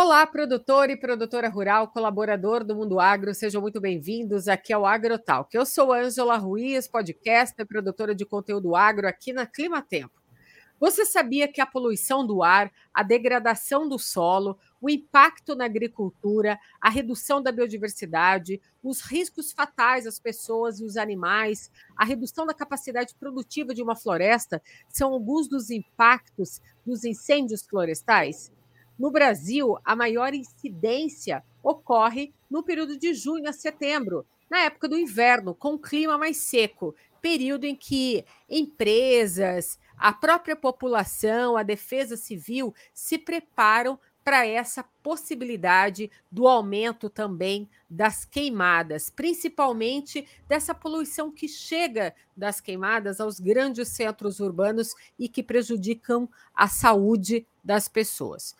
Olá, produtor e produtora rural, colaborador do Mundo Agro, sejam muito bem-vindos aqui ao Agrotalk. Eu sou Ângela Ruiz, podcaster, produtora de conteúdo agro aqui na Clima Tempo. Você sabia que a poluição do ar, a degradação do solo, o impacto na agricultura, a redução da biodiversidade, os riscos fatais às pessoas e os animais, a redução da capacidade produtiva de uma floresta são alguns dos impactos dos incêndios florestais? No Brasil, a maior incidência ocorre no período de junho a setembro, na época do inverno, com clima mais seco, período em que empresas, a própria população, a defesa civil se preparam para essa possibilidade do aumento também das queimadas, principalmente dessa poluição que chega das queimadas aos grandes centros urbanos e que prejudicam a saúde das pessoas.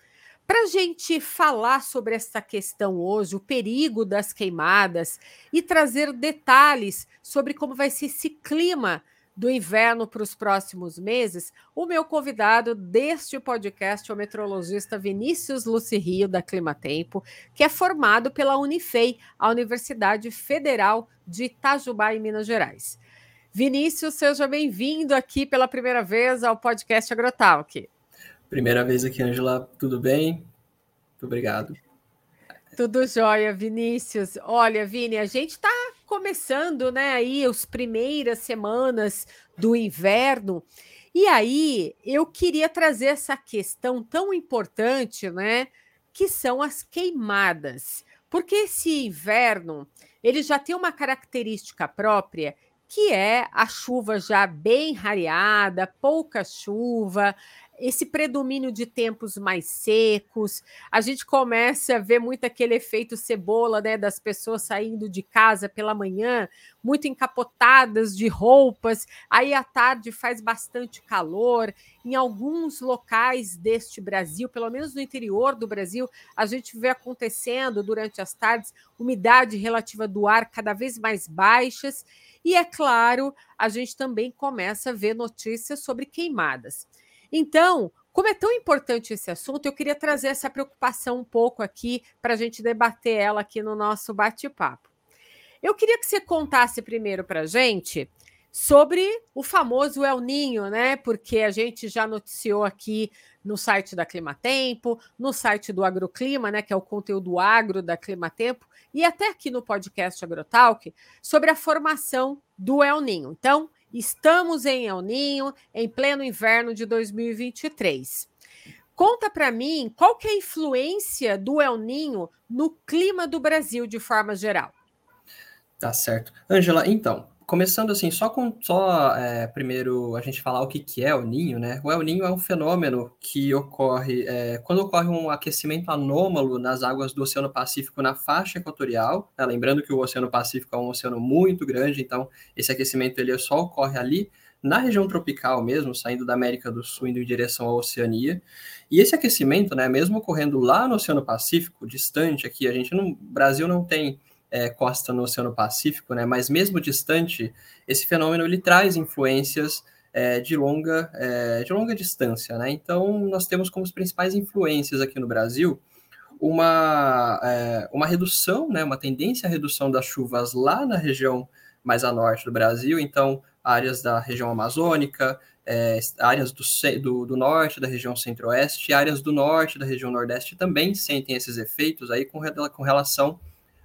Para a gente falar sobre essa questão hoje, o perigo das queimadas e trazer detalhes sobre como vai ser esse clima do inverno para os próximos meses, o meu convidado deste podcast é o meteorologista Vinícius Lucirio, da Climatempo, que é formado pela Unifei, a Universidade Federal de Itajubá, em Minas Gerais. Vinícius, seja bem-vindo aqui pela primeira vez ao podcast Agrotalk. Primeira vez aqui, Angela. Tudo bem? Muito obrigado. Tudo jóia, Vinícius. Olha, Vini, a gente está começando, né, aí as primeiras semanas do inverno. E aí, eu queria trazer essa questão tão importante, né, que são as queimadas. Porque esse inverno, ele já tem uma característica própria, que é a chuva já bem rareada, pouca chuva, esse predomínio de tempos mais secos, a gente começa a ver muito aquele efeito cebola, né, das pessoas saindo de casa pela manhã, muito encapotadas de roupas, aí à tarde faz bastante calor. Em alguns locais deste Brasil, pelo menos no interior do Brasil, a gente vê acontecendo durante as tardes umidade relativa do ar cada vez mais baixas. E é claro, a gente também começa a ver notícias sobre queimadas. Então, como é tão importante esse assunto, eu queria trazer essa preocupação um pouco aqui para a gente debater ela aqui no nosso bate-papo. Eu queria que você contasse primeiro para a gente sobre o famoso El Ninho, né? Porque a gente já noticiou aqui no site da Climatempo, no site do Agroclima, né? Que é o conteúdo agro da Climatempo, e até aqui no podcast Agrotalk, sobre a formação do El Ninho. Então, Estamos em El Ninho, em pleno inverno de 2023. Conta para mim qual que é a influência do El Ninho no clima do Brasil de forma geral. Tá certo. Ângela, então, começando assim, só com só é, primeiro a gente falar o que, que é o ninho, né? O El Ninho é um fenômeno que ocorre é, quando ocorre um aquecimento anômalo nas águas do Oceano Pacífico na faixa equatorial. Né? Lembrando que o Oceano Pacífico é um oceano muito grande, então esse aquecimento ele só ocorre ali na região tropical mesmo, saindo da América do Sul indo em direção à Oceania. E esse aquecimento, né, mesmo ocorrendo lá no Oceano Pacífico, distante aqui, a gente no Brasil não tem é, costa no Oceano Pacífico, né? Mas mesmo distante, esse fenômeno ele traz influências é, de longa é, de longa distância, né? Então nós temos como as principais influências aqui no Brasil uma é, uma redução, né? Uma tendência à redução das chuvas lá na região mais a norte do Brasil, então áreas da região amazônica, é, áreas do, do, do, norte da região centro-oeste, áreas do norte da região nordeste também sentem esses efeitos aí com, com relação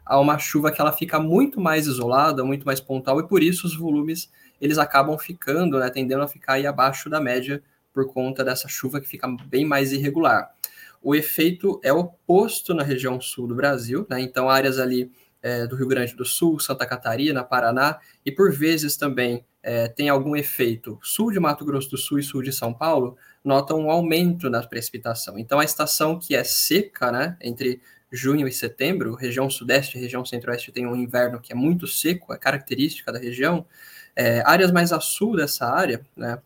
a uma chuva que ela fica muito mais isolada, muito mais pontual, e por isso os volumes eles acabam ficando, né, tendendo a ficar aí abaixo da média por conta dessa chuva que fica bem mais irregular. O efeito é oposto na região sul do Brasil, né, então áreas ali é, do Rio Grande do Sul, Santa Catarina, Paraná, e por vezes também é, tem algum efeito sul de Mato Grosso do Sul e sul de São Paulo, notam um aumento na precipitação. Então a estação que é seca, né, entre junho e setembro, região sudeste e região centro-oeste tem um inverno que é muito seco, é característica da região. É, áreas mais a sul dessa área, né,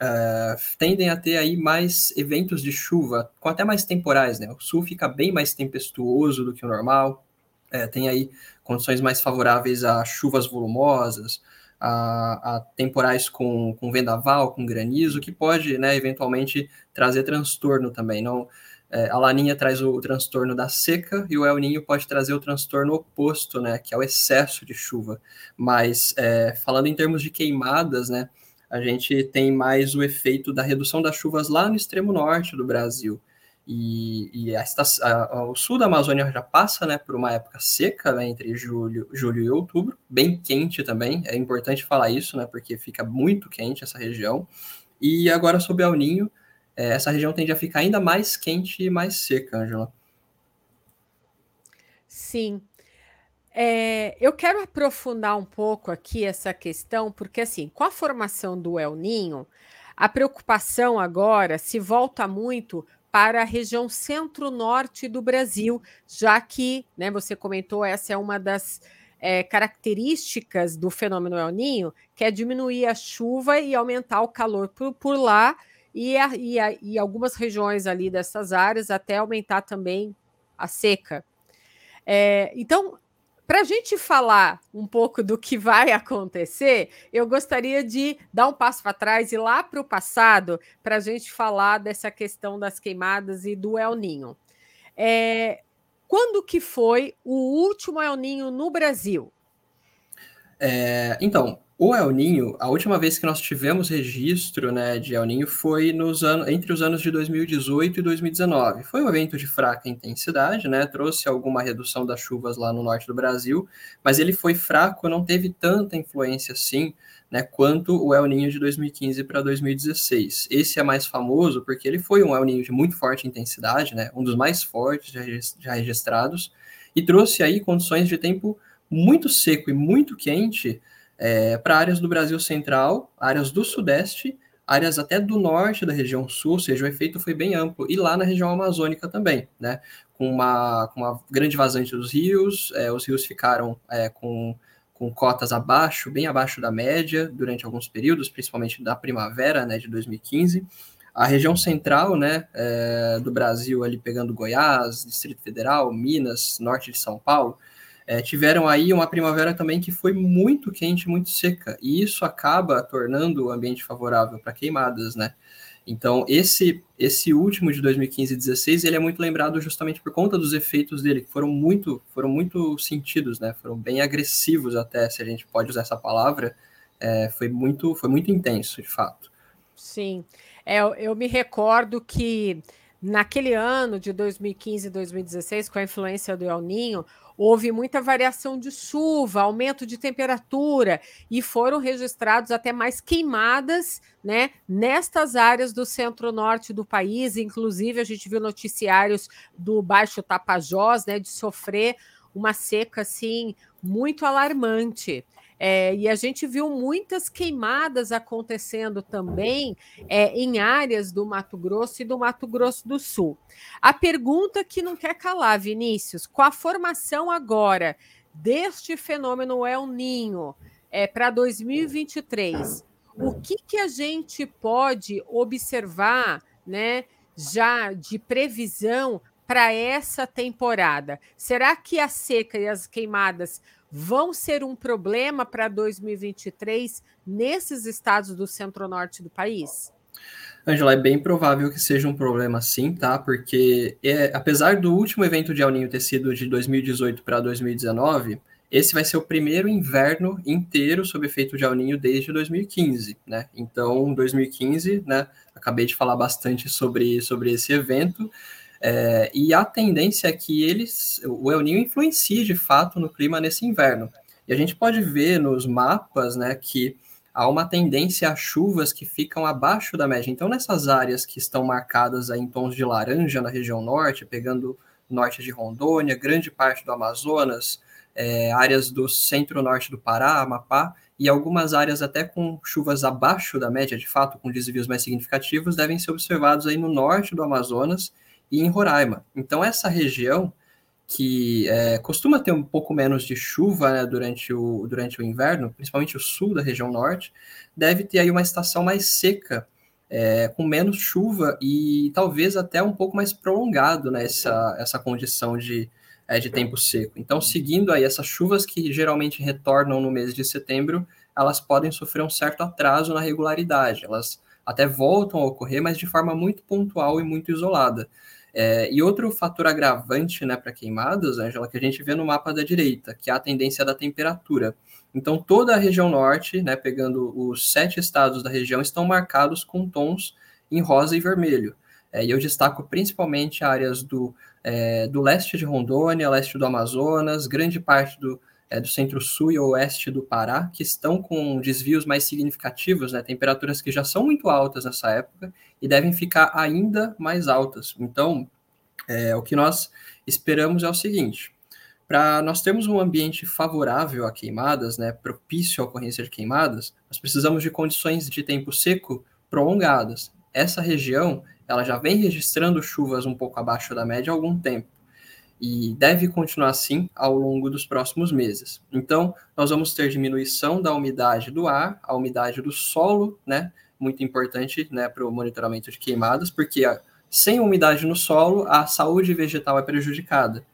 é, tendem a ter aí mais eventos de chuva, com até mais temporais, né? O sul fica bem mais tempestuoso do que o normal, é, tem aí condições mais favoráveis a chuvas volumosas, a, a, temporais com, com vendaval, com granizo, que pode, né, eventualmente trazer transtorno também. Não, é, a laninha traz o, transtorno da seca e o El Ninho pode trazer o transtorno oposto, né, que é o excesso de chuva. Mas é, falando em termos de queimadas, né, a gente tem mais o efeito da redução das chuvas lá no extremo norte do Brasil. E, e a, a, o sul da Amazônia já passa né, por uma época seca né, entre julho, julho e outubro, bem quente também. É importante falar isso, né, porque fica muito quente essa região. E agora, sob El Ninho, é, essa região tende a ficar ainda mais quente e mais seca, Angela. Sim. É, eu quero aprofundar um pouco aqui essa questão, porque assim, com a formação do El Ninho, a preocupação agora se volta muito para a região centro-norte do Brasil, já que, né, você comentou, essa é uma das é, características do fenômeno El Ninho, que é diminuir a chuva e aumentar o calor por, por lá, e, a, e, a, e algumas regiões ali dessas áreas até aumentar também a seca. É, então, para a gente falar um pouco do que vai acontecer, eu gostaria de dar um passo para trás e lá para o passado para a gente falar dessa questão das queimadas e do El Ninho. É, quando que foi o último El Ninho no Brasil? É, então, o El Ninho, a última vez que nós tivemos registro né, de El Ninho foi nos anos, entre os anos de 2018 e 2019. Foi um evento de fraca intensidade, né, trouxe alguma redução das chuvas lá no norte do Brasil, mas ele foi fraco, não teve tanta influência assim né, quanto o El Ninho de 2015 para 2016. Esse é mais famoso porque ele foi um El Ninho de muito forte intensidade, né, um dos mais fortes já registrados, e trouxe aí condições de tempo muito seco e muito quente é, para áreas do Brasil Central, áreas do Sudeste, áreas até do norte da região sul, ou seja, o efeito foi bem amplo, e lá na região amazônica também, né? Com uma, com uma grande vazante dos rios, é, os rios ficaram é, com, com cotas abaixo, bem abaixo da média, durante alguns períodos, principalmente da primavera né, de 2015. A região central né, é, do Brasil, ali pegando Goiás, Distrito Federal, Minas, norte de São Paulo, é, tiveram aí uma primavera também que foi muito quente, muito seca, e isso acaba tornando o ambiente favorável para queimadas, né? Então, esse esse último de 2015 e 16, ele é muito lembrado justamente por conta dos efeitos dele, que foram muito, foram muito sentidos, né? Foram bem agressivos até, se a gente pode usar essa palavra. É, foi muito foi muito intenso, de fato. Sim. É, eu me recordo que naquele ano de 2015 e 2016, com a influência do El Ninho, houve muita variação de chuva, aumento de temperatura e foram registrados até mais queimadas, né, nestas áreas do centro-norte do país, inclusive a gente viu noticiários do Baixo Tapajós, né, de sofrer uma seca assim muito alarmante. É, e a gente viu muitas queimadas acontecendo também é, em áreas do Mato Grosso e do Mato Grosso do Sul. A pergunta que não quer calar, Vinícius, com a formação agora deste fenômeno El Ninho é, para 2023, o que, que a gente pode observar né, já de previsão para essa temporada? Será que a seca e as queimadas vão ser um problema para 2023 nesses estados do centro-norte do país? Angela, é bem provável que seja um problema sim, tá? Porque é, apesar do último evento de El Ninho ter sido de 2018 para 2019, esse vai ser o primeiro inverno inteiro sob efeito de El Ninho desde 2015, né? Então, 2015, né? Acabei de falar bastante sobre, sobre esse evento. É, e a tendência é que eles, o El Niño influencie de fato no clima nesse inverno. E a gente pode ver nos mapas né, que há uma tendência a chuvas que ficam abaixo da média. Então, nessas áreas que estão marcadas em tons de laranja na região norte, pegando norte de Rondônia, grande parte do Amazonas, é, áreas do centro-norte do Pará, Amapá, e algumas áreas até com chuvas abaixo da média, de fato, com desvios mais significativos, devem ser observados aí no norte do Amazonas e em Roraima. Então, essa região, que é, costuma ter um pouco menos de chuva né, durante, o, durante o inverno, principalmente o sul da região norte, deve ter aí uma estação mais seca, é, com menos chuva e talvez até um pouco mais prolongado né, essa, essa condição de, é, de tempo seco. Então, seguindo aí essas chuvas que geralmente retornam no mês de setembro, elas podem sofrer um certo atraso na regularidade. Elas até voltam a ocorrer, mas de forma muito pontual e muito isolada. É, e outro fator agravante né, para queimadas, Angela, que a gente vê no mapa da direita, que é a tendência da temperatura. Então, toda a região norte, né, pegando os sete estados da região, estão marcados com tons em rosa e vermelho. É, e eu destaco principalmente áreas do, é, do leste de Rondônia, leste do Amazonas, grande parte do, é, do centro-sul e oeste do Pará, que estão com desvios mais significativos, né, temperaturas que já são muito altas nessa época e devem ficar ainda mais altas. Então, é, o que nós esperamos é o seguinte: para nós termos um ambiente favorável a queimadas, né, propício à ocorrência de queimadas, nós precisamos de condições de tempo seco prolongadas. Essa região ela já vem registrando chuvas um pouco abaixo da média há algum tempo e deve continuar assim ao longo dos próximos meses. Então, nós vamos ter diminuição da umidade do ar, a umidade do solo, né? Muito importante né, para o monitoramento de queimadas, porque a, sem umidade no solo, a saúde vegetal é prejudicada.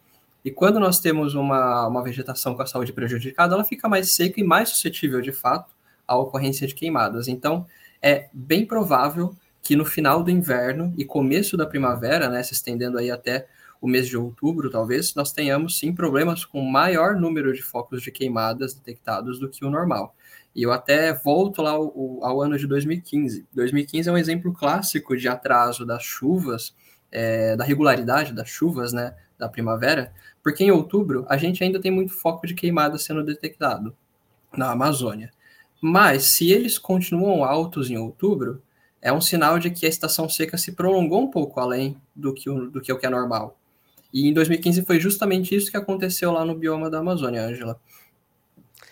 E quando nós temos uma, uma vegetação com a saúde prejudicada, ela fica mais seca e mais suscetível, de fato, à ocorrência de queimadas. Então, é bem provável que no final do inverno e começo da primavera, né, se estendendo aí até o mês de outubro, talvez, nós tenhamos sim problemas com maior número de focos de queimadas detectados do que o normal. E eu até volto lá ao, ao ano de 2015. 2015 é um exemplo clássico de atraso das chuvas, é, da regularidade das chuvas, né, da primavera, porque em outubro a gente ainda tem muito foco de queimada sendo detectado na Amazônia. Mas se eles continuam altos em outubro, é um sinal de que a estação seca se prolongou um pouco além do que o, do que, o que é normal. E em 2015 foi justamente isso que aconteceu lá no bioma da Amazônia, Ângela.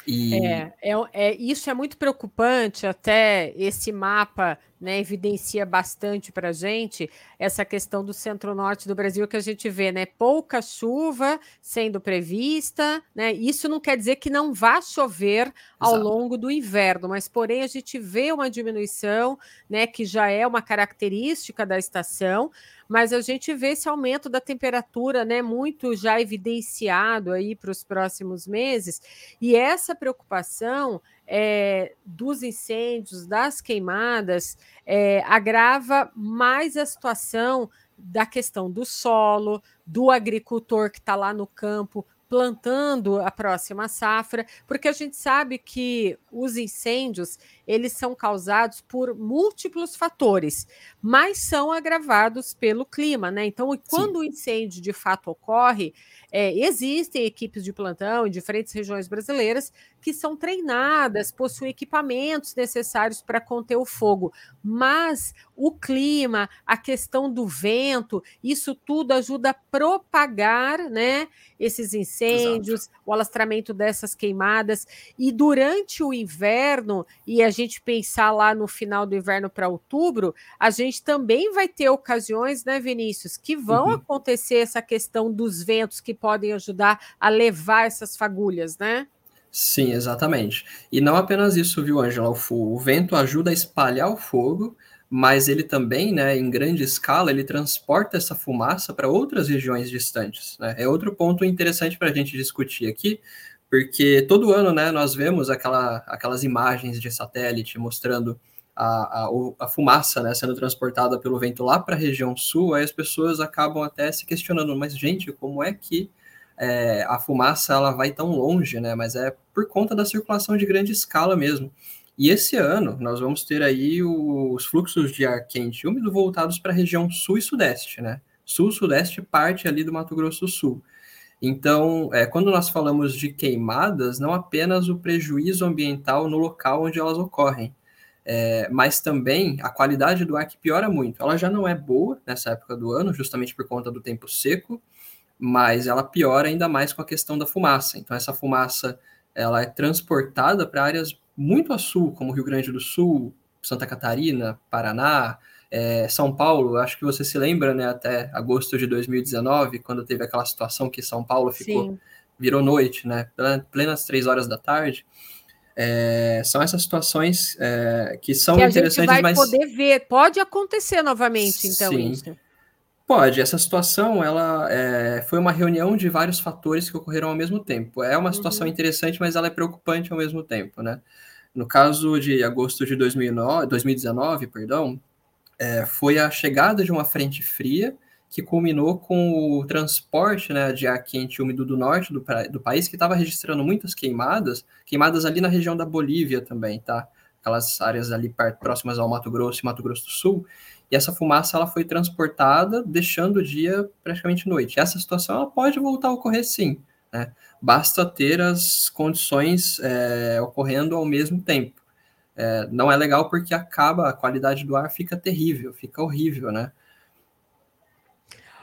E... É, é, é, isso é muito preocupante, até esse mapa né, evidencia bastante para a gente essa questão do centro-norte do Brasil que a gente vê, né? Pouca chuva sendo prevista, né? Isso não quer dizer que não vá chover ao Exato. longo do inverno, mas porém a gente vê uma diminuição, né? Que já é uma característica da estação, mas a gente vê esse aumento da temperatura, né? Muito já evidenciado aí para os próximos meses, e essa preocupação é, dos incêndios, das queimadas, é, agrava mais a situação da questão do solo, do agricultor que está lá no campo plantando a próxima safra, porque a gente sabe que os incêndios eles são causados por múltiplos fatores, mas são agravados pelo clima, né? Então, quando Sim. o incêndio de fato ocorre, é, existem equipes de plantão em diferentes regiões brasileiras que são treinadas, possuem equipamentos necessários para conter o fogo, mas o clima, a questão do vento, isso tudo ajuda a propagar, né, esses incêndios, Exato. o alastramento dessas queimadas e durante o inverno e a gente pensar lá no final do inverno para outubro, a gente também vai ter ocasiões, né, Vinícius, que vão uhum. acontecer essa questão dos ventos que podem ajudar a levar essas fagulhas, né? Sim, exatamente. E não apenas isso, viu, Angela? O, o vento ajuda a espalhar o fogo, mas ele também, né, em grande escala, ele transporta essa fumaça para outras regiões distantes. Né? É outro ponto interessante para a gente discutir aqui, porque todo ano, né, nós vemos aquela, aquelas imagens de satélite mostrando a, a, a fumaça né, sendo transportada pelo vento lá para a região sul, aí as pessoas acabam até se questionando, mas gente, como é que é, a fumaça ela vai tão longe, né? Mas é por conta da circulação de grande escala mesmo. E esse ano nós vamos ter aí os fluxos de ar quente e úmido voltados para a região sul e sudeste, né? Sul-sudeste parte ali do Mato Grosso do Sul. Então, é, quando nós falamos de queimadas, não apenas o prejuízo ambiental no local onde elas ocorrem, é, mas também a qualidade do ar que piora muito. Ela já não é boa nessa época do ano, justamente por conta do tempo seco, mas ela piora ainda mais com a questão da fumaça. Então, essa fumaça ela é transportada para áreas muito a sul, como Rio Grande do Sul, Santa Catarina, Paraná, é, São Paulo. Acho que você se lembra, né, até agosto de 2019, quando teve aquela situação que São Paulo ficou Sim. virou noite, né, plenas três horas da tarde. É, são essas situações é, que são que interessantes, a gente vai mas... poder ver. Pode acontecer novamente, então, Sim. isso. Pode, essa situação ela é, foi uma reunião de vários fatores que ocorreram ao mesmo tempo. É uma situação uhum. interessante, mas ela é preocupante ao mesmo tempo, né? No caso de agosto de 2009, 2019, perdão, é, foi a chegada de uma frente fria que culminou com o transporte né, de ar quente e úmido do norte do, do país, que estava registrando muitas queimadas, queimadas ali na região da Bolívia também, tá? Aquelas áreas ali próximas ao Mato Grosso e Mato Grosso do Sul, e essa fumaça ela foi transportada, deixando o dia praticamente noite. Essa situação ela pode voltar a ocorrer sim, né? Basta ter as condições é, ocorrendo ao mesmo tempo. É, não é legal porque acaba, a qualidade do ar fica terrível, fica horrível, né?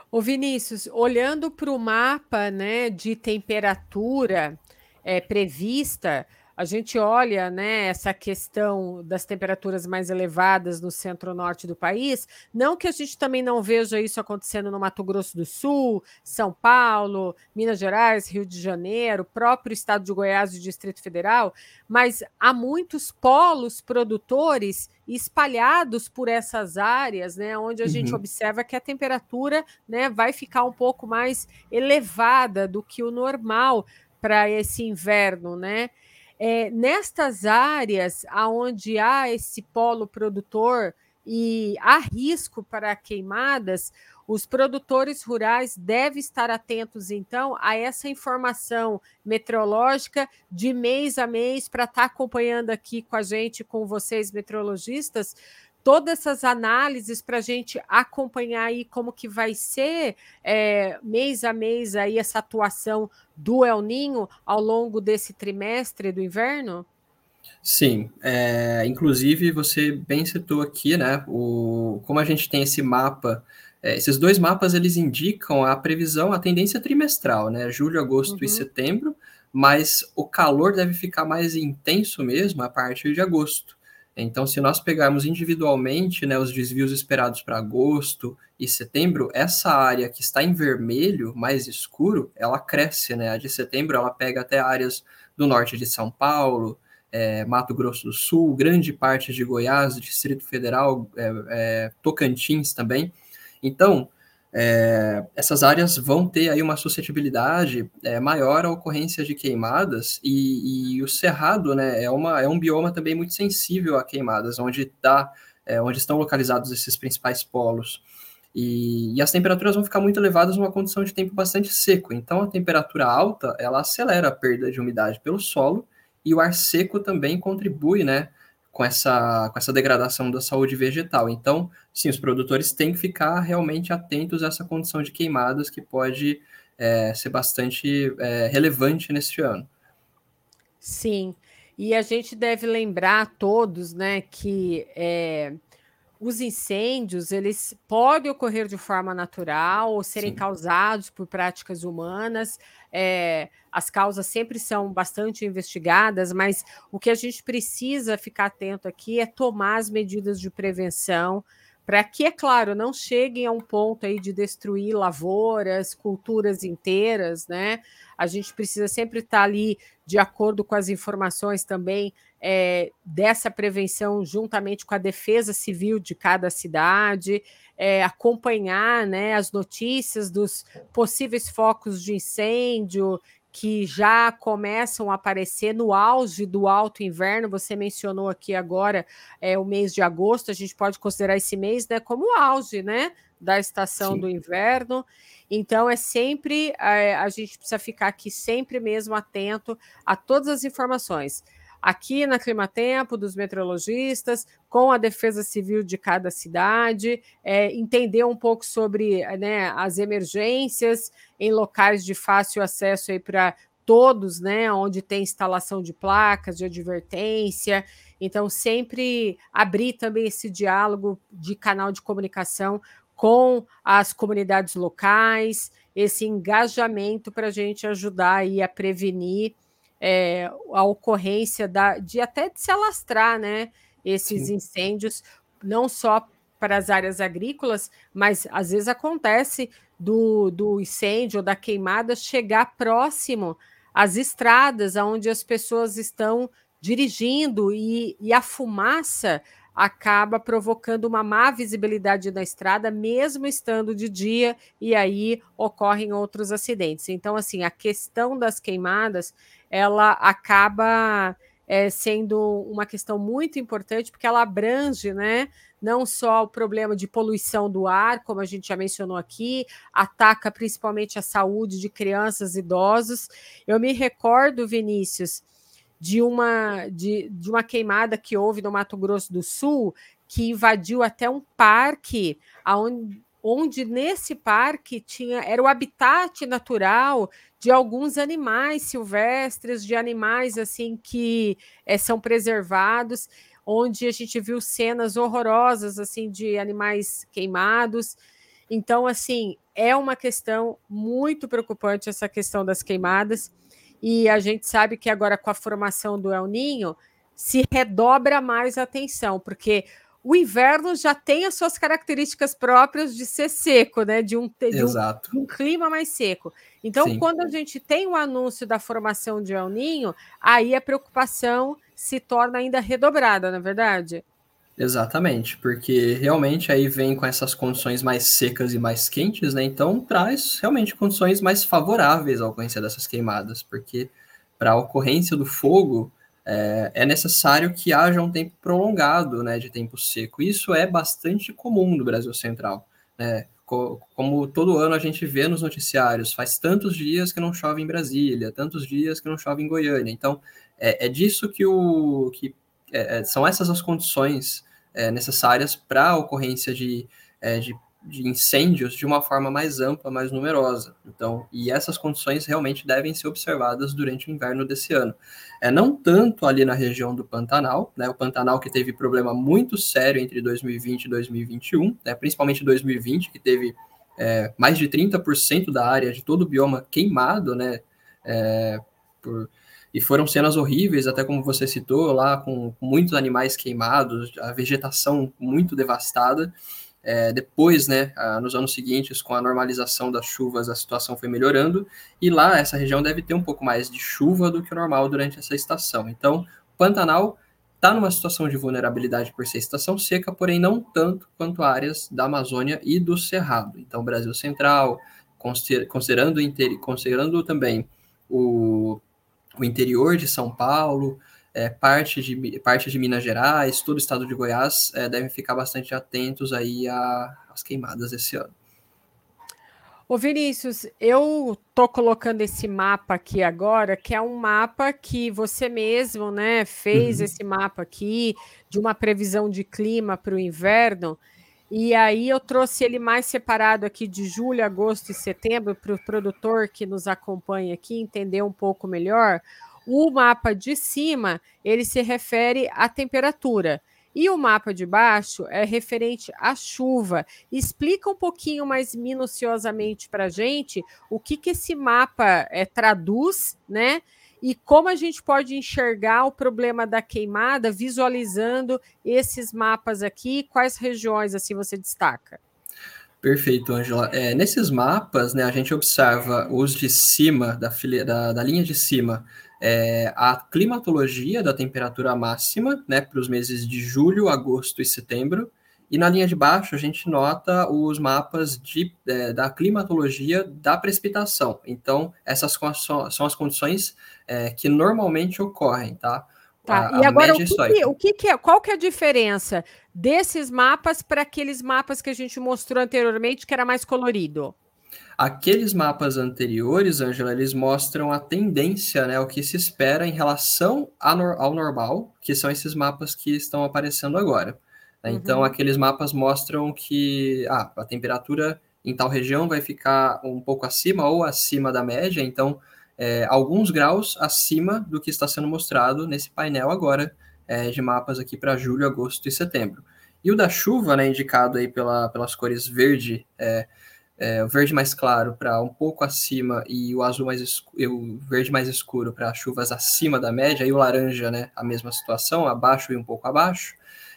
Ô Vinícius, olhando para o mapa né, de temperatura é, prevista, a gente olha né, essa questão das temperaturas mais elevadas no centro-norte do país, não que a gente também não veja isso acontecendo no Mato Grosso do Sul, São Paulo, Minas Gerais, Rio de Janeiro, próprio estado de Goiás e Distrito Federal, mas há muitos polos produtores espalhados por essas áreas, né, onde a uhum. gente observa que a temperatura né, vai ficar um pouco mais elevada do que o normal para esse inverno, né? É, nestas áreas onde há esse polo produtor e há risco para queimadas, os produtores rurais devem estar atentos, então, a essa informação meteorológica de mês a mês, para estar acompanhando aqui com a gente, com vocês, meteorologistas, todas essas análises para a gente acompanhar aí como que vai ser é, mês a mês aí essa atuação do El Ninho ao longo desse trimestre do inverno? Sim, é, inclusive você bem citou aqui, né? O, como a gente tem esse mapa, é, esses dois mapas eles indicam a previsão, a tendência trimestral, né? Julho, agosto uhum. e setembro, mas o calor deve ficar mais intenso mesmo a partir de agosto. Então, se nós pegarmos individualmente né, os desvios esperados para agosto e setembro, essa área que está em vermelho, mais escuro, ela cresce. Né? A de setembro ela pega até áreas do norte de São Paulo, é, Mato Grosso do Sul, grande parte de Goiás, Distrito Federal, é, é, Tocantins também. Então, é, essas áreas vão ter aí uma suscetibilidade é, maior à ocorrência de queimadas e, e, o cerrado né, é, uma, é um bioma também muito sensível a queimadas, onde, tá, é, onde estão localizados esses principais polos. E, e, as temperaturas vão ficar muito elevadas numa condição de tempo bastante seco. Então, a temperatura alta ela acelera a perda de umidade pelo solo e o ar seco também contribui né, com essa, com essa degradação da saúde vegetal. Então, sim, os produtores têm que ficar realmente atentos a essa condição de queimadas que pode é, ser bastante é, relevante neste ano. Sim, e a gente deve lembrar todos né, que é, os incêndios eles podem ocorrer de forma natural ou serem Sim. causados por práticas humanas. É, as causas sempre são bastante investigadas, mas o que a gente precisa ficar atento aqui é tomar as medidas de prevenção para que, é claro, não cheguem a um ponto aí de destruir lavouras, culturas inteiras, né? A gente precisa sempre estar ali de acordo com as informações também é, dessa prevenção, juntamente com a defesa civil de cada cidade, é, acompanhar né, as notícias dos possíveis focos de incêndio que já começam a aparecer no auge do alto inverno. Você mencionou aqui agora é, o mês de agosto, a gente pode considerar esse mês né, como o auge né, da estação Sim. do inverno. Então, é sempre, é, a gente precisa ficar aqui sempre mesmo atento a todas as informações aqui na Climatempo, dos meteorologistas, com a Defesa Civil de cada cidade, é, entender um pouco sobre né, as emergências em locais de fácil acesso para todos, né, onde tem instalação de placas de advertência. Então, sempre abrir também esse diálogo de canal de comunicação com as comunidades locais, esse engajamento para a gente ajudar aí a prevenir é, a ocorrência da, de até de se alastrar né, esses Sim. incêndios, não só para as áreas agrícolas, mas às vezes acontece do, do incêndio ou da queimada chegar próximo às estradas onde as pessoas estão dirigindo e, e a fumaça acaba provocando uma má visibilidade na estrada, mesmo estando de dia, e aí ocorrem outros acidentes. Então, assim, a questão das queimadas ela acaba é, sendo uma questão muito importante, porque ela abrange, né? Não só o problema de poluição do ar, como a gente já mencionou aqui, ataca principalmente a saúde de crianças e idosos. Eu me recordo, Vinícius, de uma, de, de uma queimada que houve no Mato Grosso do Sul, que invadiu até um parque, onde, onde nesse parque tinha era o habitat natural de alguns animais silvestres, de animais assim que é, são preservados, onde a gente viu cenas horrorosas assim de animais queimados. Então, assim, é uma questão muito preocupante essa questão das queimadas. E a gente sabe que agora com a formação do El Ninho se redobra mais a atenção, porque o inverno já tem as suas características próprias de ser seco, né? De um, de um, um clima mais seco. Então, Sim. quando a gente tem o anúncio da formação de El Ninho, aí a preocupação se torna ainda redobrada, na é verdade? Exatamente, porque realmente aí vem com essas condições mais secas e mais quentes, né? Então traz realmente condições mais favoráveis à ocorrência dessas queimadas, porque para a ocorrência do fogo, é, é, necessário que haja um tempo prolongado né, de tempo seco. Isso é bastante comum no Brasil Central. Né? Como todo ano a gente vê nos noticiários, faz tantos dias que não chove em Brasília, tantos dias que não chove em Goiânia. Então, é, é disso que o. que é, é são essas as condições é, necessárias para a ocorrência de, é, de de incêndios de uma forma mais ampla, mais numerosa. Então, e essas condições realmente devem ser observadas durante o inverno desse ano. É não tanto ali na região do Pantanal, né? O Pantanal que teve problema muito sério entre 2020 e 2021, né? principalmente 2020, que teve é, mais de 30% da área de todo o bioma queimado, né? É, por, e foram cenas horríveis, até como você citou, lá com, com muitos animais queimados, a vegetação muito devastada. É, depois, né, nos anos seguintes, com a normalização das chuvas, a situação foi melhorando, e lá essa região deve ter um pouco mais de chuva do que o normal durante essa estação. Então, o Pantanal está numa situação de vulnerabilidade por ser estação seca, porém não tanto quanto áreas da Amazônia e do Cerrado. Então, Brasil Central, considerando, considerando também o, o interior de São Paulo, é, parte, de, parte de Minas Gerais, todo o estado de Goiás é, devem ficar bastante atentos aí às queimadas esse ano. Ô Vinícius, eu tô colocando esse mapa aqui agora, que é um mapa que você mesmo, né, fez uhum. esse mapa aqui de uma previsão de clima para o inverno. E aí eu trouxe ele mais separado aqui de julho, agosto e setembro para o produtor que nos acompanha aqui entender um pouco melhor. O mapa de cima, ele se refere à temperatura. E o mapa de baixo é referente à chuva. Explica um pouquinho mais minuciosamente para a gente o que, que esse mapa é, traduz, né? E como a gente pode enxergar o problema da queimada visualizando esses mapas aqui, quais regiões assim você destaca? Perfeito, Angela. É, nesses mapas, né, a gente observa os de cima, da, da, da linha de cima, é, a climatologia da temperatura máxima, né, para os meses de julho, agosto e setembro, e na linha de baixo a gente nota os mapas de, é, da climatologia da precipitação. Então, essas são as condições é, que normalmente ocorrem, tá? Tá, a, e agora o, que, que, o que, que, é, qual que é a diferença desses mapas para aqueles mapas que a gente mostrou anteriormente, que era mais colorido? Aqueles mapas anteriores, Angela, eles mostram a tendência, né, o que se espera em relação ao normal, que são esses mapas que estão aparecendo agora. Né? Então, uhum. aqueles mapas mostram que ah, a temperatura em tal região vai ficar um pouco acima ou acima da média, então, é, alguns graus acima do que está sendo mostrado nesse painel agora é, de mapas aqui para julho, agosto e setembro. E o da chuva, né, indicado aí pela, pelas cores verde, é, é, o verde mais claro para um pouco acima e o azul mais escuro, o verde mais escuro para chuvas acima da média e o laranja, né, a mesma situação, abaixo e um pouco abaixo,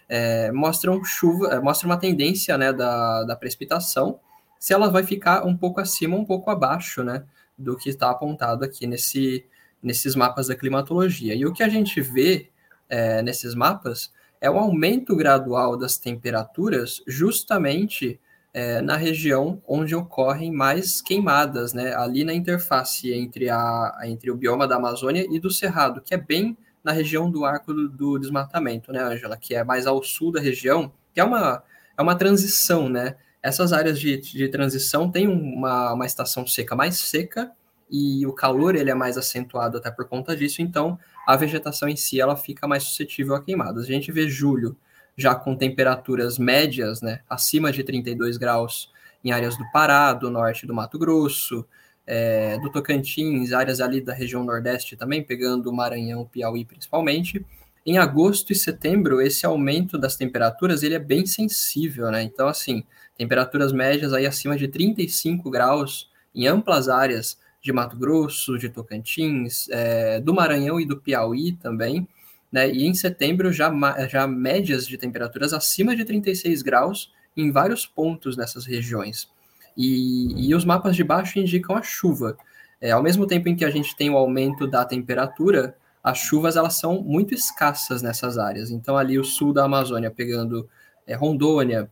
é, mostram chuva, é, mostra uma tendência, né, da, da precipitação, se ela vai ficar um pouco acima, um pouco abaixo, né, do que está apontado aqui nesse, nesses mapas da climatologia. E o que a gente vê é, nesses mapas é o aumento gradual das temperaturas, justamente é, na região onde ocorrem mais queimadas, né? Ali na interface entre, a, entre o bioma da Amazônia e do Cerrado, que é bem na região do arco do, do desmatamento, né, Angela, que é mais ao sul da região, que é uma, é uma transição, né? Essas áreas de, de transição têm uma, uma estação seca mais seca e o calor ele é mais acentuado até por conta disso, então a vegetação em si ela fica mais suscetível a queimadas. A gente vê julho já com temperaturas médias, né, acima de 32 graus em áreas do Pará, do norte do Mato Grosso, é, do Tocantins, áreas ali da região nordeste também, pegando o Maranhão, Piauí principalmente. Em agosto e setembro, esse aumento das temperaturas ele é bem sensível, né? Então, assim, temperaturas médias aí acima de 35 graus em amplas áreas de Mato Grosso, de Tocantins, é, do Maranhão e do Piauí também, né? E em setembro já, já médias de temperaturas acima de 36 graus em vários pontos nessas regiões. E, e os mapas de baixo indicam a chuva. É, ao mesmo tempo em que a gente tem o aumento da temperatura, as chuvas elas são muito escassas nessas áreas. Então ali o sul da Amazônia pegando é, Rondônia,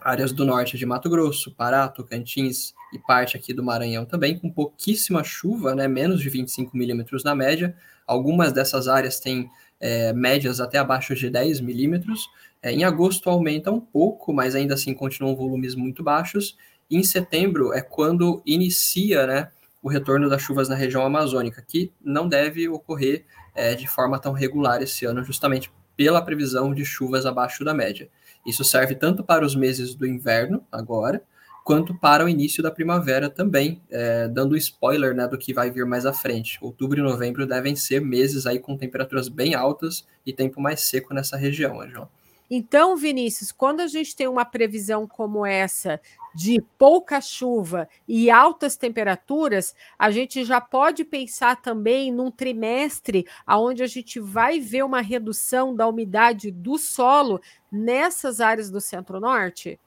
áreas do norte de Mato Grosso, Pará, Tocantins e parte aqui do Maranhão também, com pouquíssima chuva, né, menos de 25 milímetros na média. Algumas dessas áreas têm é, médias até abaixo de 10 milímetros. É, em agosto aumenta um pouco, mas ainda assim continuam volumes muito baixos. E em setembro é quando inicia né, o retorno das chuvas na região amazônica, que não deve ocorrer é, de forma tão regular esse ano, justamente pela previsão de chuvas abaixo da média. Isso serve tanto para os meses do inverno, agora, quanto para o início da primavera também, é, dando spoiler né, do que vai vir mais à frente. Outubro e novembro devem ser meses aí com temperaturas bem altas e tempo mais seco nessa região, Angela. Então, Vinícius, quando a gente tem uma previsão como essa de pouca chuva e altas temperaturas, a gente já pode pensar também num trimestre onde a gente vai ver uma redução da umidade do solo nessas áreas do centro-norte?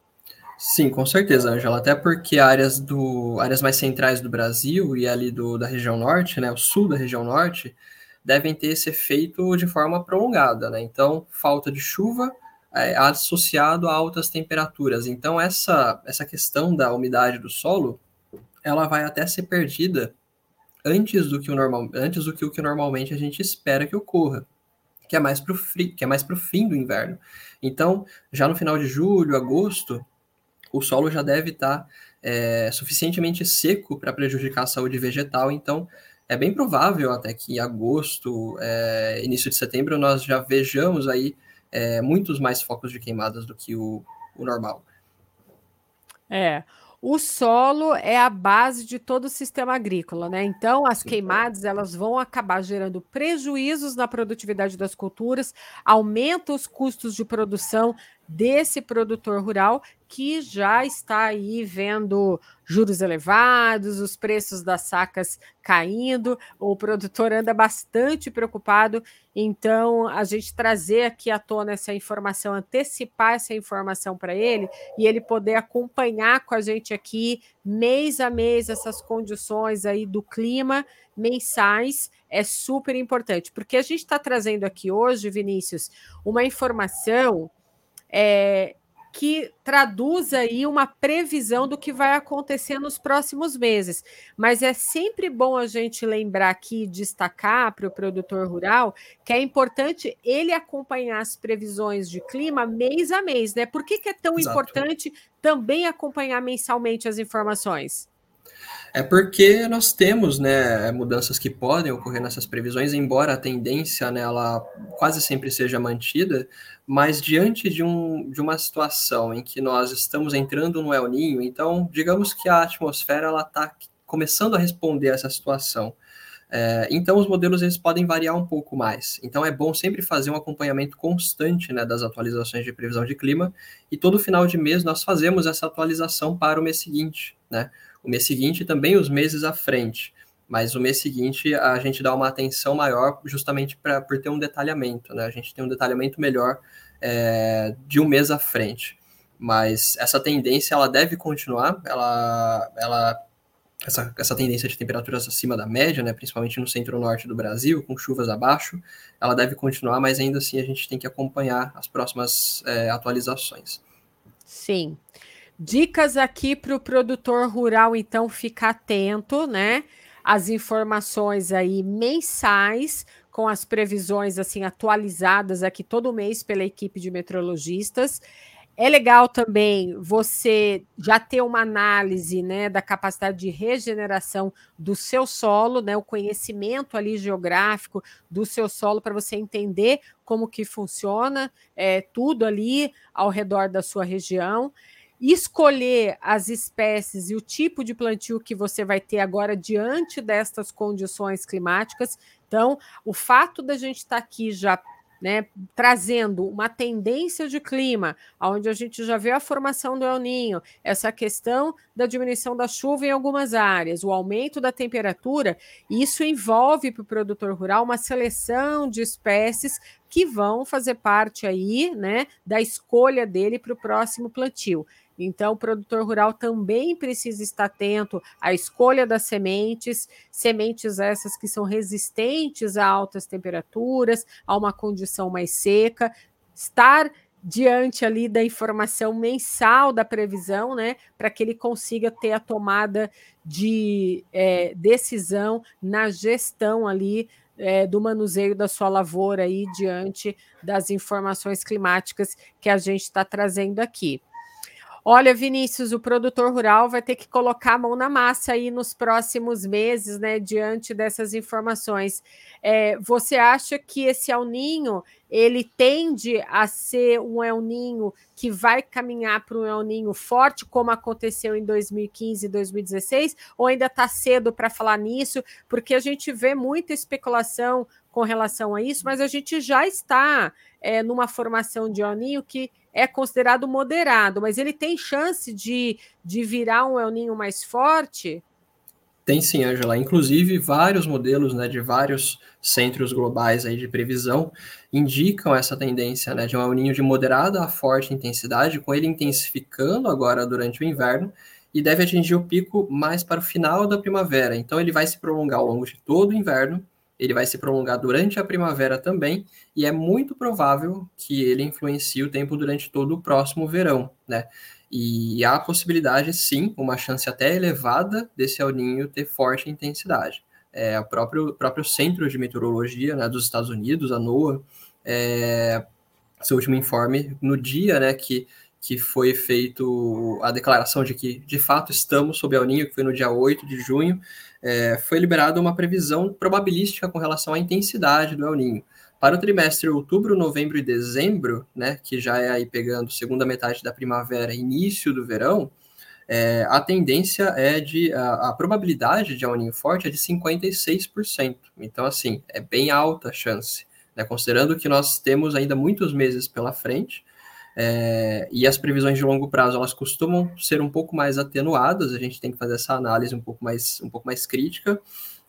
Sim, com certeza, Angela. Até porque áreas do áreas mais centrais do Brasil e ali do, da região norte, né, o sul da região norte, devem ter esse efeito de forma prolongada, né? Então, falta de chuva é, associado a altas temperaturas. Então, essa essa questão da umidade do solo, ela vai até ser perdida antes do que o normal, antes do que o que normalmente a gente espera que ocorra, que é mais para o que é mais para o fim do inverno. Então, já no final de julho, agosto, o solo já deve estar é, suficientemente seco para prejudicar a saúde vegetal, então é bem provável até que em agosto, é, início de setembro, nós já vejamos aí é, muitos mais focos de queimadas do que o, o normal. É, o solo é a base de todo o sistema agrícola, né? Então, as queimadas elas vão acabar gerando prejuízos na produtividade das culturas, aumenta os custos de produção desse produtor rural que já está aí vendo juros elevados, os preços das sacas caindo, o produtor anda bastante preocupado. Então, a gente trazer aqui à tona essa informação, antecipar essa informação para ele e ele poder acompanhar com a gente aqui mês a mês essas condições aí do clima mensais é super importante, porque a gente está trazendo aqui hoje, Vinícius, uma informação é, que traduz aí uma previsão do que vai acontecer nos próximos meses. Mas é sempre bom a gente lembrar aqui, destacar para o produtor rural, que é importante ele acompanhar as previsões de clima mês a mês, né? Por que, que é tão Exato. importante também acompanhar mensalmente as informações? É porque nós temos né, mudanças que podem ocorrer nessas previsões, embora a tendência né, quase sempre seja mantida, mas diante de, um, de uma situação em que nós estamos entrando no El Ninho, então digamos que a atmosfera está começando a responder a essa situação. É, então os modelos eles podem variar um pouco mais. Então é bom sempre fazer um acompanhamento constante né, das atualizações de previsão de clima e todo final de mês nós fazemos essa atualização para o mês seguinte, né? O mês seguinte também os meses à frente, mas o mês seguinte a gente dá uma atenção maior justamente para por ter um detalhamento, né? A gente tem um detalhamento melhor é, de um mês à frente. Mas essa tendência ela deve continuar, ela, ela essa, essa tendência de temperaturas acima da média, né, principalmente no centro-norte do Brasil, com chuvas abaixo, ela deve continuar, mas ainda assim a gente tem que acompanhar as próximas é, atualizações. Sim. Dicas aqui para o produtor rural, então, ficar atento, né? As informações aí mensais com as previsões assim atualizadas aqui todo mês pela equipe de meteorologistas. É legal também você já ter uma análise né, da capacidade de regeneração do seu solo, né, o conhecimento ali geográfico do seu solo para você entender como que funciona é, tudo ali ao redor da sua região escolher as espécies e o tipo de plantio que você vai ter agora diante destas condições climáticas. Então, o fato da gente estar tá aqui já né, trazendo uma tendência de clima, onde a gente já vê a formação do El Ninho, essa questão da diminuição da chuva em algumas áreas, o aumento da temperatura, isso envolve para o produtor rural uma seleção de espécies que vão fazer parte aí, né, da escolha dele para o próximo plantio. Então, o produtor rural também precisa estar atento à escolha das sementes, sementes essas que são resistentes a altas temperaturas, a uma condição mais seca, estar diante ali da informação mensal da previsão, né, para que ele consiga ter a tomada de é, decisão na gestão ali é, do manuseio da sua lavoura aí diante das informações climáticas que a gente está trazendo aqui. Olha, Vinícius, o produtor rural vai ter que colocar a mão na massa aí nos próximos meses, né? Diante dessas informações. É, você acha que esse El Ninho ele tende a ser um El Ninho que vai caminhar para um El Ninho forte, como aconteceu em 2015 e 2016, ou ainda está cedo para falar nisso? Porque a gente vê muita especulação com relação a isso, mas a gente já está é, numa formação de El Ninho que é considerado moderado, mas ele tem chance de, de virar um El Ninho mais forte? Tem sim, Angela. Inclusive, vários modelos né, de vários centros globais aí de previsão indicam essa tendência né, de um El Ninho de moderada a forte intensidade, com ele intensificando agora durante o inverno e deve atingir o pico mais para o final da primavera. Então, ele vai se prolongar ao longo de todo o inverno ele vai se prolongar durante a primavera também, e é muito provável que ele influencie o tempo durante todo o próximo verão, né? E há a possibilidade, sim, uma chance até elevada desse El Ninho ter forte intensidade. É, o próprio, próprio Centro de Meteorologia né, dos Estados Unidos, a NOAA, é, seu último informe, no dia né, que, que foi feito a declaração de que, de fato, estamos sob El Ninho, que foi no dia 8 de junho, é, foi liberada uma previsão probabilística com relação à intensidade do El Ninho. Para o trimestre outubro, novembro e dezembro, né, que já é aí pegando segunda metade da primavera, início do verão, é, a tendência é de a, a, probabilidade de El Ninho forte é de 56%. Então, assim, é bem alta a chance, né, considerando que nós temos ainda muitos meses pela frente. É, e as previsões de longo prazo elas costumam ser um pouco mais atenuadas, a gente tem que fazer essa análise um pouco mais, um pouco mais crítica,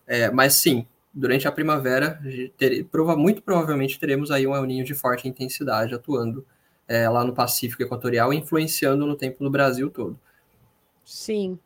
é, mas sim, durante a primavera, ter, prova, muito provavelmente teremos aí um El de forte intensidade atuando é, lá no Pacífico Equatorial, influenciando no tempo no Brasil todo. Sim.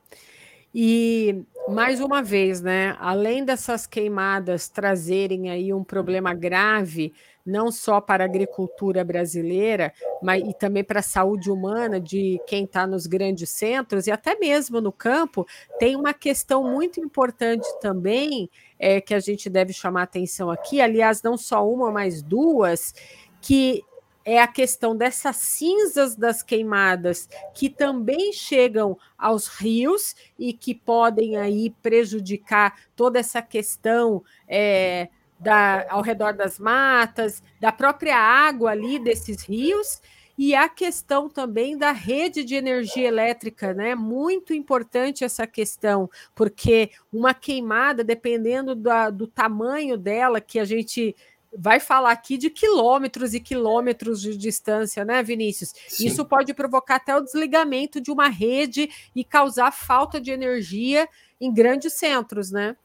E mais uma vez, né? Além dessas queimadas trazerem aí um problema grave não só para a agricultura brasileira, mas e também para a saúde humana de quem está nos grandes centros e até mesmo no campo, tem uma questão muito importante também é, que a gente deve chamar atenção aqui, aliás, não só uma, mas duas, que é a questão dessas cinzas das queimadas que também chegam aos rios e que podem aí prejudicar toda essa questão é, da, ao redor das matas, da própria água ali desses rios, e a questão também da rede de energia elétrica, né? Muito importante essa questão, porque uma queimada, dependendo da, do tamanho dela, que a gente vai falar aqui de quilômetros e quilômetros de distância, né, Vinícius? Sim. Isso pode provocar até o desligamento de uma rede e causar falta de energia em grandes centros, né?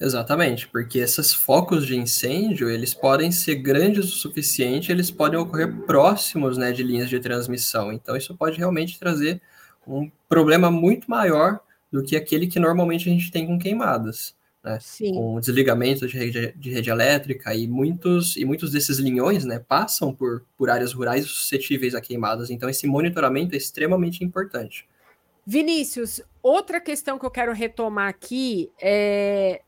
Exatamente, porque esses focos de incêndio, eles podem ser grandes o suficiente, eles podem ocorrer próximos né, de linhas de transmissão. Então, isso pode realmente trazer um problema muito maior do que aquele que normalmente a gente tem com queimadas. Né? Com desligamento de rede, de rede elétrica e muitos, e muitos desses linhões né, passam por, por áreas rurais suscetíveis a queimadas. Então, esse monitoramento é extremamente importante. Vinícius, outra questão que eu quero retomar aqui é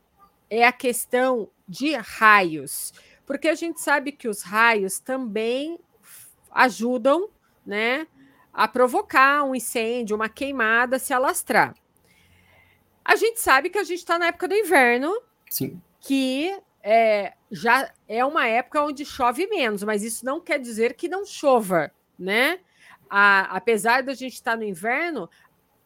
é a questão de raios, porque a gente sabe que os raios também ajudam, né, a provocar um incêndio, uma queimada, se alastrar. A gente sabe que a gente está na época do inverno, Sim. que é, já é uma época onde chove menos, mas isso não quer dizer que não chova, né? A, apesar da gente estar tá no inverno,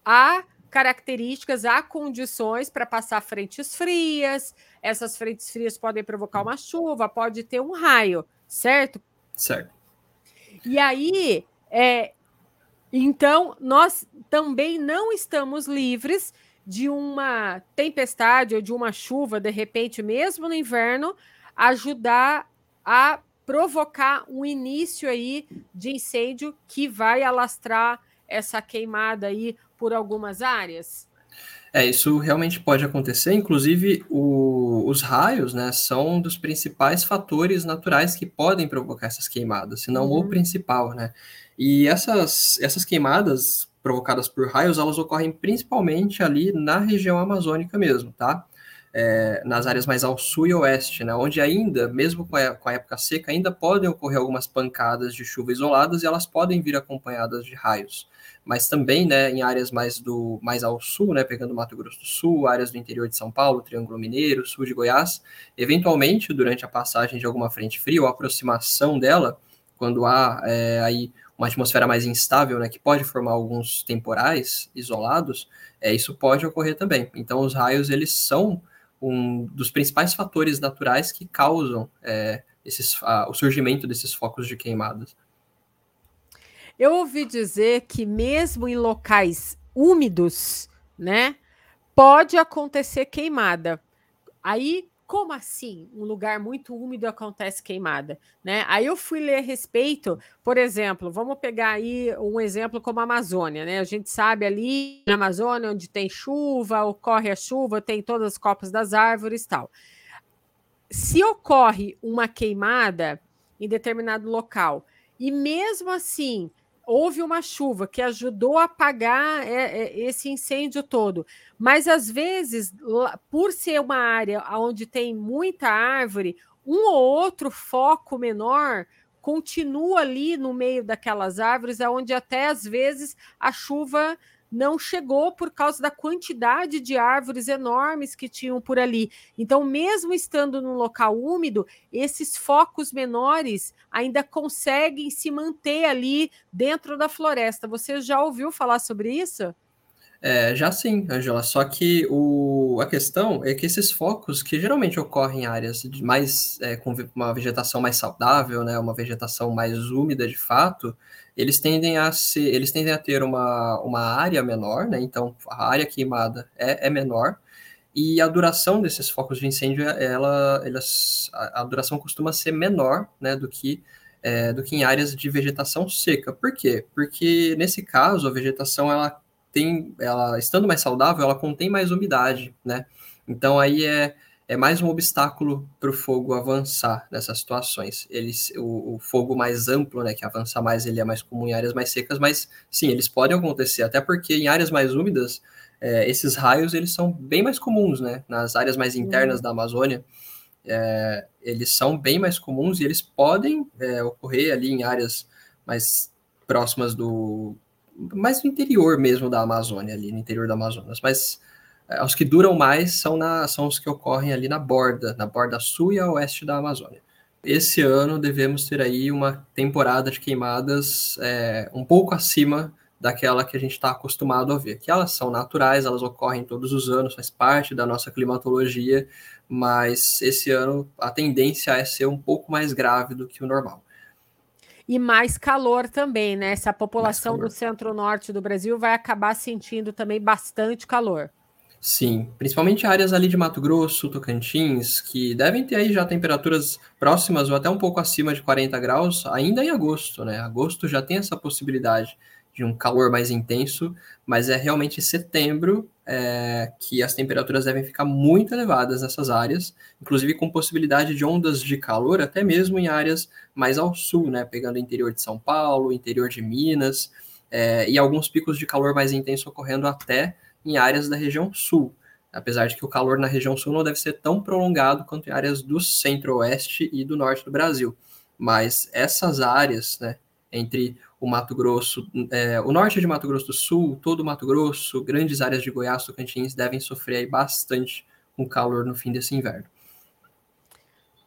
há características, há condições para passar frentes frias. Essas frentes frias podem provocar uma chuva, pode ter um raio, certo? Certo. E aí, é, então, nós também não estamos livres de uma tempestade ou de uma chuva, de repente, mesmo no inverno, ajudar a provocar um início aí de incêndio que vai alastrar essa queimada aí por algumas áreas? É, isso realmente pode acontecer. Inclusive, o, os raios, né, são um dos principais fatores naturais que podem provocar essas queimadas, se não uhum. o principal, né? E essas, essas queimadas provocadas por raios, elas ocorrem principalmente ali na região amazônica mesmo, tá? É, nas áreas mais ao sul e oeste, né, onde ainda, mesmo com a, com a, época seca, ainda podem ocorrer algumas pancadas de chuva isoladas e elas podem vir acompanhadas de raios mas também né, em áreas mais, do, mais ao sul, né, pegando Mato Grosso do Sul, áreas do interior de São Paulo, Triângulo Mineiro, sul de Goiás, eventualmente, durante a passagem de alguma frente fria ou aproximação dela, quando há é, aí uma atmosfera mais instável, né, que pode formar alguns temporais isolados, é, isso pode ocorrer também. Então, os raios, eles são um dos principais fatores naturais que causam é, esses, a, o surgimento desses focos de queimadas. Eu ouvi dizer que mesmo em locais úmidos, né, pode acontecer queimada. Aí, como assim? Um lugar muito úmido acontece queimada, né? Aí eu fui ler a respeito, por exemplo, vamos pegar aí um exemplo como a Amazônia, né? A gente sabe ali na Amazônia onde tem chuva, ocorre a chuva, tem todas as copas das árvores, tal. Se ocorre uma queimada em determinado local e mesmo assim houve uma chuva que ajudou a apagar é, é, esse incêndio todo. Mas às vezes, por ser uma área onde tem muita árvore, um ou outro foco menor continua ali no meio daquelas árvores, onde até às vezes a chuva não chegou por causa da quantidade de árvores enormes que tinham por ali. Então, mesmo estando num local úmido, esses focos menores ainda conseguem se manter ali dentro da floresta. Você já ouviu falar sobre isso? É, já sim, Angela. Só que o, a questão é que esses focos, que geralmente ocorrem em áreas de mais é, com uma vegetação mais saudável, né, uma vegetação mais úmida de fato, eles tendem a ser, eles tendem a ter uma, uma área menor, né? Então a área queimada é, é menor e a duração desses focos de incêndio, ela, elas, a, a duração costuma ser menor, né, do que é, do que em áreas de vegetação seca. Por quê? Porque nesse caso a vegetação ela tem, ela estando mais saudável, ela contém mais umidade, né? Então aí é, é mais um obstáculo para o fogo avançar nessas situações. Eles, o, o, fogo mais amplo, né, que avança mais, ele é mais comum em áreas mais secas, mas sim, eles podem acontecer, até porque em áreas mais úmidas, é, esses raios eles são bem mais comuns, né? Nas áreas mais internas uhum. da Amazônia, é, eles são bem mais comuns e eles podem é, ocorrer ali em áreas mais próximas do, mais no interior mesmo da Amazônia, ali no interior da Amazonas, mas é, os que duram mais são, na, são os que ocorrem ali na borda, na borda sul e a oeste da Amazônia. Esse ano devemos ter aí uma temporada de queimadas é, um pouco acima daquela que a gente está acostumado a ver, que elas são naturais, elas ocorrem todos os anos, faz parte da nossa climatologia, mas esse ano a tendência é ser um pouco mais grave do que o normal e mais calor também, né? Essa população do centro-norte do Brasil vai acabar sentindo também bastante calor. Sim, principalmente áreas ali de Mato Grosso, Tocantins, que devem ter aí já temperaturas próximas ou até um pouco acima de 40 graus, ainda em agosto, né? Agosto já tem essa possibilidade de um calor mais intenso, mas é realmente setembro é, que as temperaturas devem ficar muito elevadas nessas áreas, inclusive com possibilidade de ondas de calor até mesmo em áreas mais ao sul, né, pegando o interior de São Paulo, interior de Minas, é, e alguns picos de calor mais intenso ocorrendo até em áreas da região sul. apesar de que o calor na região sul não deve ser tão prolongado quanto em áreas do centro-oeste e do norte do Brasil. Mas essas áreas, né, entre o Mato Grosso, é, o norte de Mato Grosso do Sul, todo o Mato Grosso, grandes áreas de Goiás, Tocantins, devem sofrer bastante com o calor no fim desse inverno.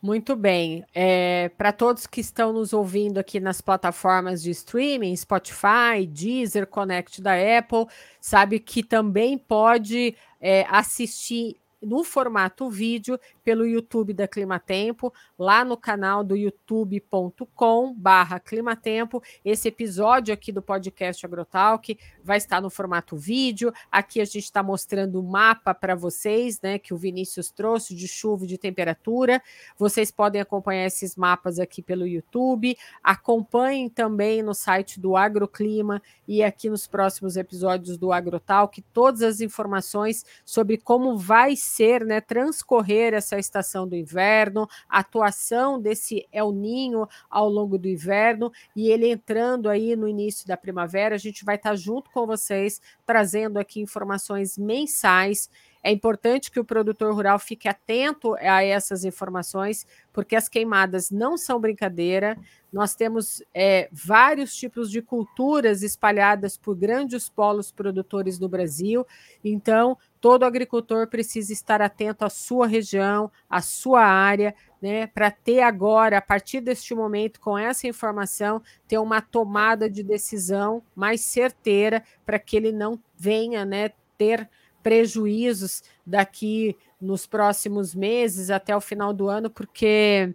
Muito bem. É, Para todos que estão nos ouvindo aqui nas plataformas de streaming, Spotify, Deezer, Connect da Apple, sabe que também pode é, assistir no formato vídeo pelo YouTube da Climatempo, lá no canal do youtube.com barra Climatempo. Esse episódio aqui do podcast Agrotalk vai estar no formato vídeo. Aqui a gente está mostrando o mapa para vocês, né, que o Vinícius trouxe de chuva e de temperatura. Vocês podem acompanhar esses mapas aqui pelo YouTube. Acompanhem também no site do Agroclima e aqui nos próximos episódios do Agrotalk todas as informações sobre como vai ser, né, transcorrer essa estação do inverno, a atuação desse El Ninho ao longo do inverno e ele entrando aí no início da primavera, a gente vai estar junto com vocês trazendo aqui informações mensais. É importante que o produtor rural fique atento a essas informações, porque as queimadas não são brincadeira. Nós temos é, vários tipos de culturas espalhadas por grandes polos produtores no Brasil, então todo agricultor precisa estar atento à sua região, à sua área, né, para ter agora, a partir deste momento, com essa informação, ter uma tomada de decisão mais certeira para que ele não venha né, ter prejuízos daqui nos próximos meses até o final do ano, porque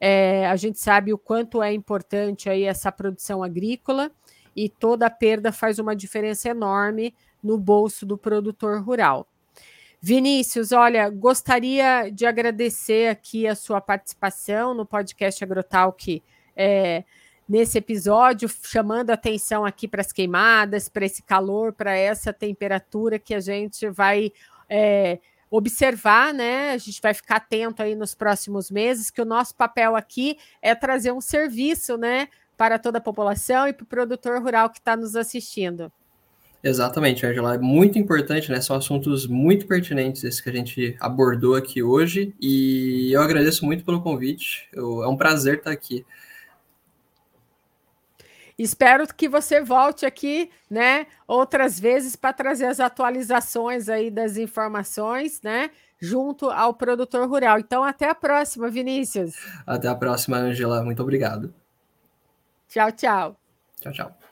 é, a gente sabe o quanto é importante aí essa produção agrícola e toda perda faz uma diferença enorme no bolso do produtor rural. Vinícius, olha, gostaria de agradecer aqui a sua participação no podcast Agrotalk. É, nesse episódio, chamando atenção aqui para as queimadas, para esse calor, para essa temperatura que a gente vai é, observar, né? A gente vai ficar atento aí nos próximos meses, que o nosso papel aqui é trazer um serviço, né, para toda a população e para o produtor rural que está nos assistindo. Exatamente, Angela. É muito importante, né? São assuntos muito pertinentes esses que a gente abordou aqui hoje. E eu agradeço muito pelo convite. Eu, é um prazer estar aqui. Espero que você volte aqui, né, outras vezes para trazer as atualizações aí das informações, né, junto ao produtor rural. Então, até a próxima, Vinícius. Até a próxima, Angela. Muito obrigado. Tchau, tchau. Tchau, tchau.